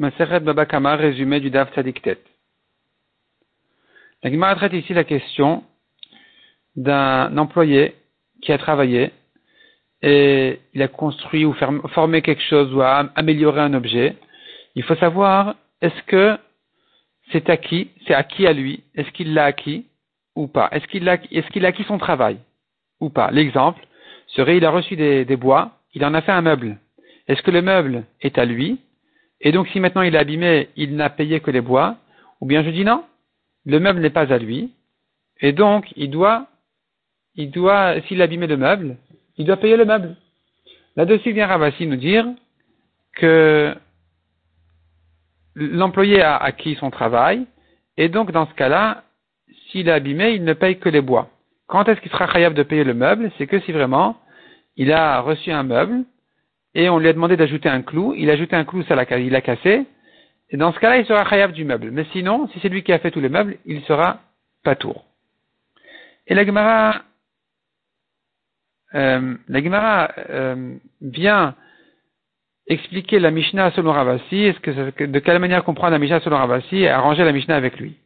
Maseret Babakama, résumé du Dav Tzadiktet. La Gemara traite ici la question d'un employé qui a travaillé et il a construit ou formé quelque chose ou a amélioré un objet. Il faut savoir est-ce que c'est acquis, c'est acquis à lui, est-ce qu'il l'a acquis ou pas? Est-ce qu'il a acquis son travail ou pas? L'exemple serait il a reçu des bois, il en a fait un meuble. Est-ce que le meuble est à lui et donc, si maintenant il est abîmé, il n'a payé que les bois, ou bien je dis non, le meuble n'est pas à lui, et donc il doit, il doit, s'il a abîmé le meuble, il doit payer le meuble. Là-dessus vient Ravassi nous dire que l'employé a acquis son travail, et donc dans ce cas-là, s'il est abîmé, il ne paye que les bois. Quand est-ce qu'il sera capable de payer le meuble? C'est que si vraiment il a reçu un meuble, et on lui a demandé d'ajouter un clou, il a ajouté un clou, ça l'a, il a cassé, et dans ce cas-là, il sera khayab du meuble. Mais sinon, si c'est lui qui a fait tous les meubles, il sera pas tour. Et la Gemara, euh, la Gemara euh, vient expliquer la Mishnah selon Ravasi, de quelle manière comprendre la Mishnah selon Ravasi et arranger la Mishnah avec lui?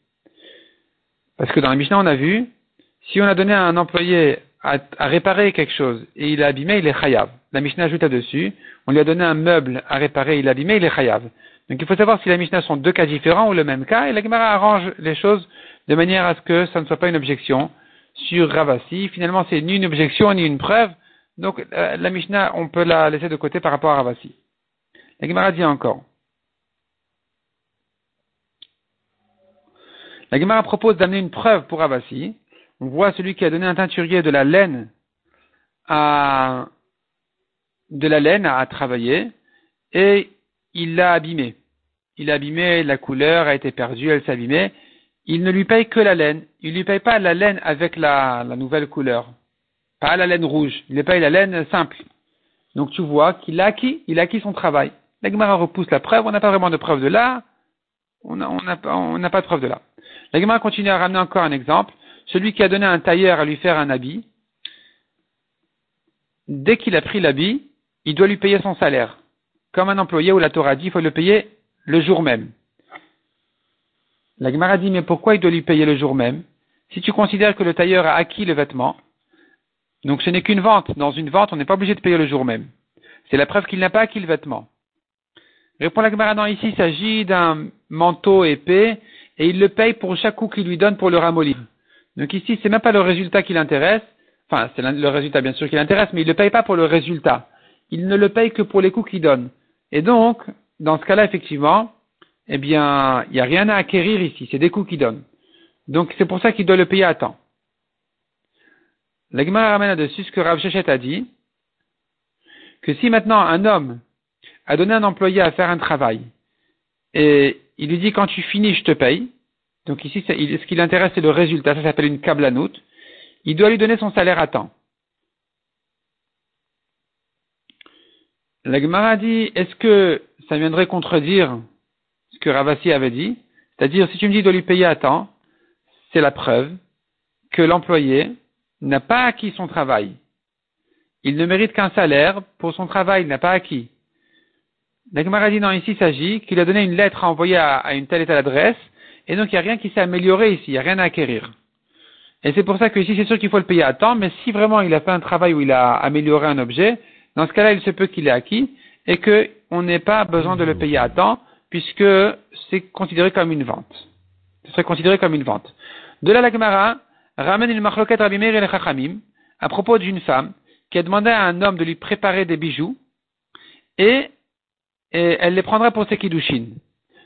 Parce que dans la Mishnah, on a vu, si on a donné à un employé à, réparer quelque chose et il est abîmé, il est chayav. La Mishnah ajoute là-dessus, on lui a donné un meuble à réparer, il abîmé, il est chayav. Donc il faut savoir si la Mishnah sont deux cas différents ou le même cas, et la Gemara arrange les choses de manière à ce que ça ne soit pas une objection sur Ravasi. Finalement, c'est ni une objection ni une preuve, donc euh, la Mishnah, on peut la laisser de côté par rapport à Ravasi. La Gemara dit encore. La Gemara propose d'amener une preuve pour Ravasi, on voit celui qui a donné un teinturier de la laine à de la laine à, travailler et il l'a abîmé. Il l'a abîmé, la couleur a été perdue, elle abîmée. Il ne lui paye que la laine. Il ne lui paye pas la laine avec la, nouvelle couleur. Pas la laine rouge. Il lui paye la laine simple. Donc tu vois qu'il a acquis, il a acquis son travail. La Gemara repousse la preuve, on n'a pas vraiment de preuve de là. On n'a pas de preuve de là. La continue à ramener encore un exemple celui qui a donné un tailleur à lui faire un habit, dès qu'il a pris l'habit, il doit lui payer son salaire. Comme un employé où la Torah dit, il faut le payer le jour même. La Gemara dit, mais pourquoi il doit lui payer le jour même? Si tu considères que le tailleur a acquis le vêtement, donc ce n'est qu'une vente. Dans une vente, on n'est pas obligé de payer le jour même. C'est la preuve qu'il n'a pas acquis le vêtement. Répond la Gemara, non, ici il s'agit d'un manteau épais et il le paye pour chaque coup qu'il lui donne pour le ramollir. Donc ici, c'est même pas le résultat qui l'intéresse. Enfin, c'est le résultat bien sûr qui l'intéresse, mais il ne le paye pas pour le résultat. Il ne le paye que pour les coups qu'il donne. Et donc, dans ce cas-là, effectivement, eh bien, il n'y a rien à acquérir ici. C'est des coups qu'il donne. Donc, c'est pour ça qu'il doit le payer à temps. L'Agma ramène là-dessus ce que Rav Shechet a dit, que si maintenant un homme a donné un employé à faire un travail, et il lui dit quand tu finis, je te paye, donc ici, ce qui l'intéresse, c'est le résultat. Ça s'appelle une kablanout. Il doit lui donner son salaire à temps. La Gemara dit, est-ce que ça viendrait contredire ce que Ravasi avait dit? C'est-à-dire, si tu me dis de lui payer à temps, c'est la preuve que l'employé n'a pas acquis son travail. Il ne mérite qu'un salaire pour son travail, il n'a pas acquis. La Gemara dit, non, ici il s'agit qu'il a donné une lettre à envoyer à une telle et telle adresse, et donc il n'y a rien qui s'est amélioré ici, il n'y a rien à acquérir. Et c'est pour ça que ici c'est sûr qu'il faut le payer à temps, mais si vraiment il a fait un travail où il a amélioré un objet, dans ce cas-là il se peut qu'il ait acquis et qu'on n'ait pas besoin de le payer à temps puisque c'est considéré comme une vente. Ce serait considéré comme une vente. De là la Gemara ramène une machloket Rabbi et le Chachamim à propos d'une femme qui a demandé à un homme de lui préparer des bijoux et, et elle les prendrait pour ses kiddushin.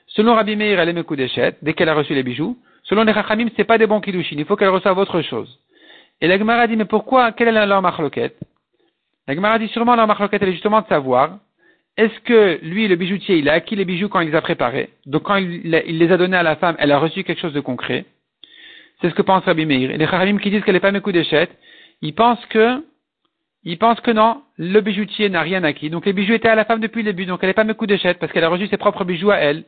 Selon Rabbi Meir, elle aime d'échette dès qu'elle a reçu les bijoux. Selon les Chachamim, c'est pas des bons kiddushin. Il faut qu'elle reçoive autre chose. Et la Gemara dit, mais pourquoi, quelle est leur marloquette? La Gemara dit sûrement leur marloquette, elle est justement de savoir, est-ce que lui, le bijoutier, il a acquis les bijoux quand il les a préparés? Donc quand il, les a donnés à la femme, elle a reçu quelque chose de concret. C'est ce que pense Rabbi Meir. Et les Chachamim qui disent qu'elle n'est pas d'échette, ils pensent que, ils pensent que non, le bijoutier n'a rien acquis. Donc les bijoux étaient à la femme depuis le début, donc elle n'est pas d'échette parce qu'elle a reçu ses propres bijoux à elle.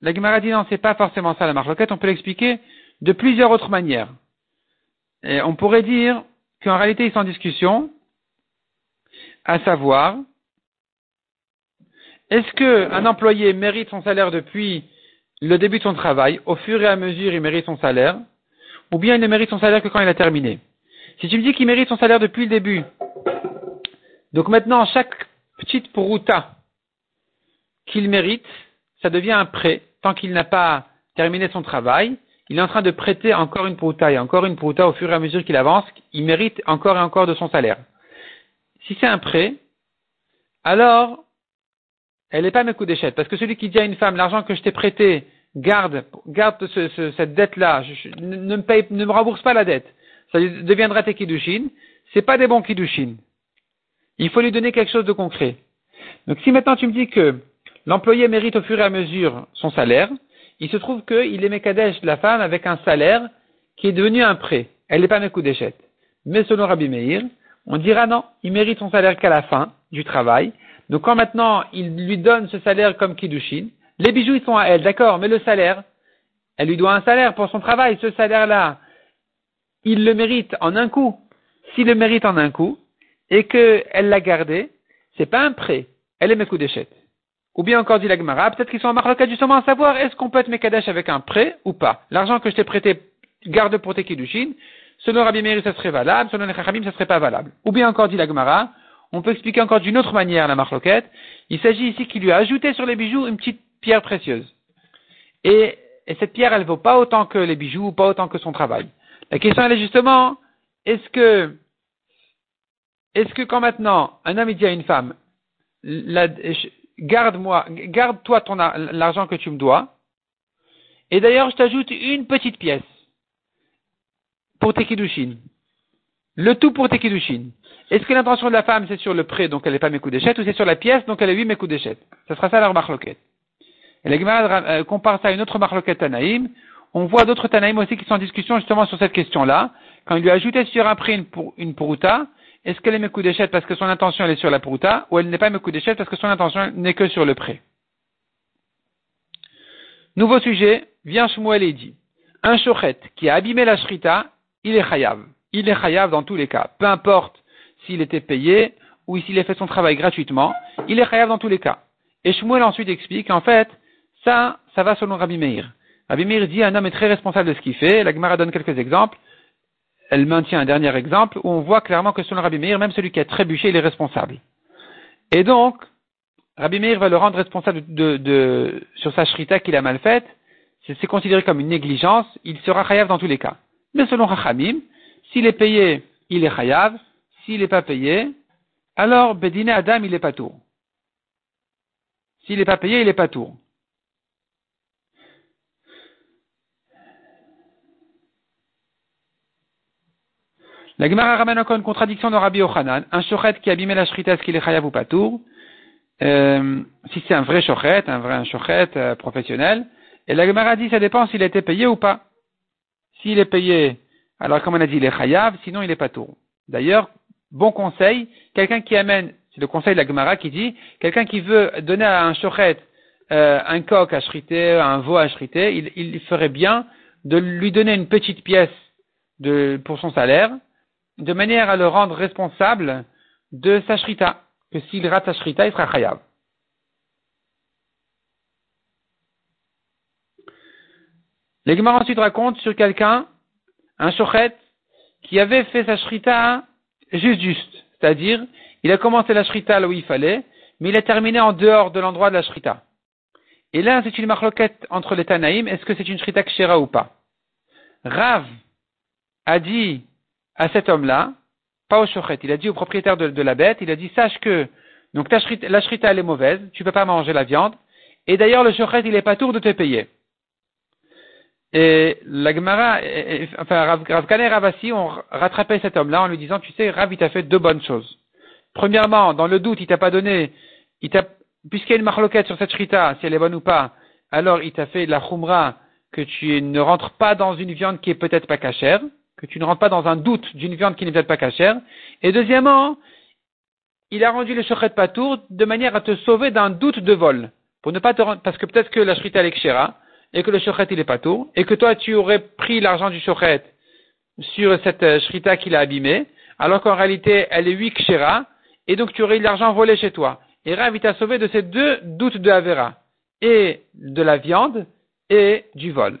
La Gemara dit non, c'est pas forcément ça la marloquette, on peut l'expliquer de plusieurs autres manières. Et on pourrait dire qu'en réalité ils sont en discussion, à savoir, Est-ce que un employé mérite son salaire depuis le début de son travail, au fur et à mesure il mérite son salaire, ou bien il ne mérite son salaire que quand il a terminé? Si tu me dis qu'il mérite son salaire depuis le début, donc maintenant chaque petite poruta qu'il mérite, ça devient un prêt tant qu'il n'a pas terminé son travail. Il est en train de prêter encore une poruta et encore une poruta au fur et à mesure qu'il avance. Il mérite encore et encore de son salaire. Si c'est un prêt, alors elle n'est pas mes coups d'échette. Parce que celui qui dit à une femme, l'argent que je t'ai prêté, garde, garde cette dette-là, ne, me paye, ne me rembourse pas la dette. Ça deviendra tes kiddushin. C'est pas des bons kiddushin. Il faut lui donner quelque chose de concret. Donc si maintenant tu me dis que l'employé mérite au fur et à mesure son salaire, il se trouve qu'il est Mekadesh de la femme avec un salaire qui est devenu un prêt. Elle n'est pas d'échette. Mais selon Rabbi Meir, on dira non, il mérite son salaire qu'à la fin du travail. Donc quand maintenant il lui donne ce salaire comme Kiddushin, les bijoux sont à elle, d'accord, mais le salaire, elle lui doit un salaire pour son travail. Ce salaire-là, il le mérite en un coup. S'il le mérite en un coup, et qu'elle l'a gardé, c'est pas un prêt, elle est d'échette. Ou bien encore dit la Gemara, peut-être qu'ils sont en marloquette justement à savoir est-ce qu'on peut être Mekadesh avec un prêt ou pas? L'argent que je t'ai prêté, garde pour tes Kiddushin, selon Rabbi Meir, ça serait valable, selon les Chachamim, ça serait pas valable. Ou bien encore dit la Gemara, on peut expliquer encore d'une autre manière la marloquette. Il s'agit ici qu'il lui a ajouté sur les bijoux une petite pierre précieuse. Et, et cette pierre, elle vaut pas autant que les bijoux, pas autant que son travail. La question, elle est justement, est-ce que, est-ce que quand maintenant, un homme dit à une femme, garde-moi, garde-toi ton l'argent que tu me dois. Et d'ailleurs, je t'ajoute une petite pièce pour tes kiddushin. Le tout pour tes kiddushin. Est-ce que l'intention de la femme, c'est sur le prêt, donc elle n'est pas mes coups d'échette, ou c'est sur la pièce, donc elle est huit mes coups d'échette? Ce sera ça leur marloquette. Et la Gemara euh, compare ça à une autre marloquette Tanaïm. On voit d'autres Tanaïm aussi qui sont en discussion justement sur cette question-là. Quand il lui a ajouté sur un prêt une, une puruta, est-ce qu'elle est mes coups d'échette parce que son intention est sur la pruta, ou elle n'est pas mes coups d'échette parce que son intention n'est que sur le prêt? Nouveau sujet, vient Shmuel et dit, un shochet qui a abîmé la shrita, il est chayav. Il est chayav dans tous les cas. Peu importe s'il était payé ou s'il a fait son travail gratuitement, il est chayav dans tous les cas. Et Shmuel ensuite explique, en fait, ça, ça va selon Rabbi Meir. Rabbi Meir dit, un homme est très responsable de ce qu'il fait. La Gemara donne quelques exemples elle maintient un dernier exemple où on voit clairement que selon Rabbi Meir, même celui qui a trébuché, il est responsable. Et donc, Rabbi Meir va le rendre responsable sur sa shrita qu'il a mal faite. C'est considéré comme une négligence. Il sera chayav dans tous les cas. Mais selon Rachamim, s'il est payé, il est chayav. S'il n'est pas payé, alors Bedine Adam, il est pas tour. S'il n'est pas payé, il est pas tour. La Gemara ramène encore une contradiction de Rabbi Ochanan. Un shochet qui abîmait la shrita, est-ce qu'il est chayav ou pas tour euh, Si c'est un vrai shochet, un vrai shochet euh, professionnel. Et la Gemara dit, ça dépend s'il a été payé ou pas. S'il est payé, alors comme on a dit, il est chayav, sinon il est pas tour. D'ailleurs, bon conseil, quelqu'un qui amène, c'est le conseil de la Gemara qui dit, quelqu'un qui veut donner à un shochet euh, un coq à shriter, un veau à shriter, il, il, ferait bien de lui donner une petite pièce de, pour son salaire, de manière à le rendre responsable de sa shrita, que s'il rate sa shrita, il sera chayav. Les ensuite racontent sur quelqu'un, un shochet, qui avait fait sa shrita juste juste, c'est-à-dire, il a commencé la shrita là où il fallait, mais il a terminé en dehors de l'endroit de la shrita. Et là, c'est une marloquette entre les Tanaïm, est-ce que c'est une shrita kshera ou pas? Rav a dit à cet homme-là, pas au shochet, il a dit au propriétaire de, la bête, il a dit, sache que, donc la shrita elle est mauvaise, tu peux pas manger la viande, et d'ailleurs le shochet il est pas tour de te payer. Et la Gemara, enfin Rav, Rav et Ravassi ont rattrapé cet homme-là en lui disant, tu sais, Rav il t'a fait deux bonnes choses. Premièrement, dans le doute, il t'a pas donné, il t'a, puisqu'il y a une marloquette sur cette shrita, si elle est bonne ou pas, alors il t'a fait la khumra que tu ne rentres pas dans une viande qui est peut-être pas cachère, que tu ne rentres pas dans un doute d'une viande qui n'est peut-être pas cachère. Et deuxièmement, il a rendu le shochet patour de manière à te sauver d'un doute de vol. Pour ne pas te rendre, parce que peut-être que la shrita est kshera, et que le shochet il est patour, et que toi tu aurais pris l'argent du shochet sur cette euh, shrita qu'il a abîmée, alors qu'en réalité elle est huit kshera, et donc tu aurais eu l'argent volé chez toi. Et Rav, t'a sauvé de ces deux doutes de Avera. Et de la viande et du vol.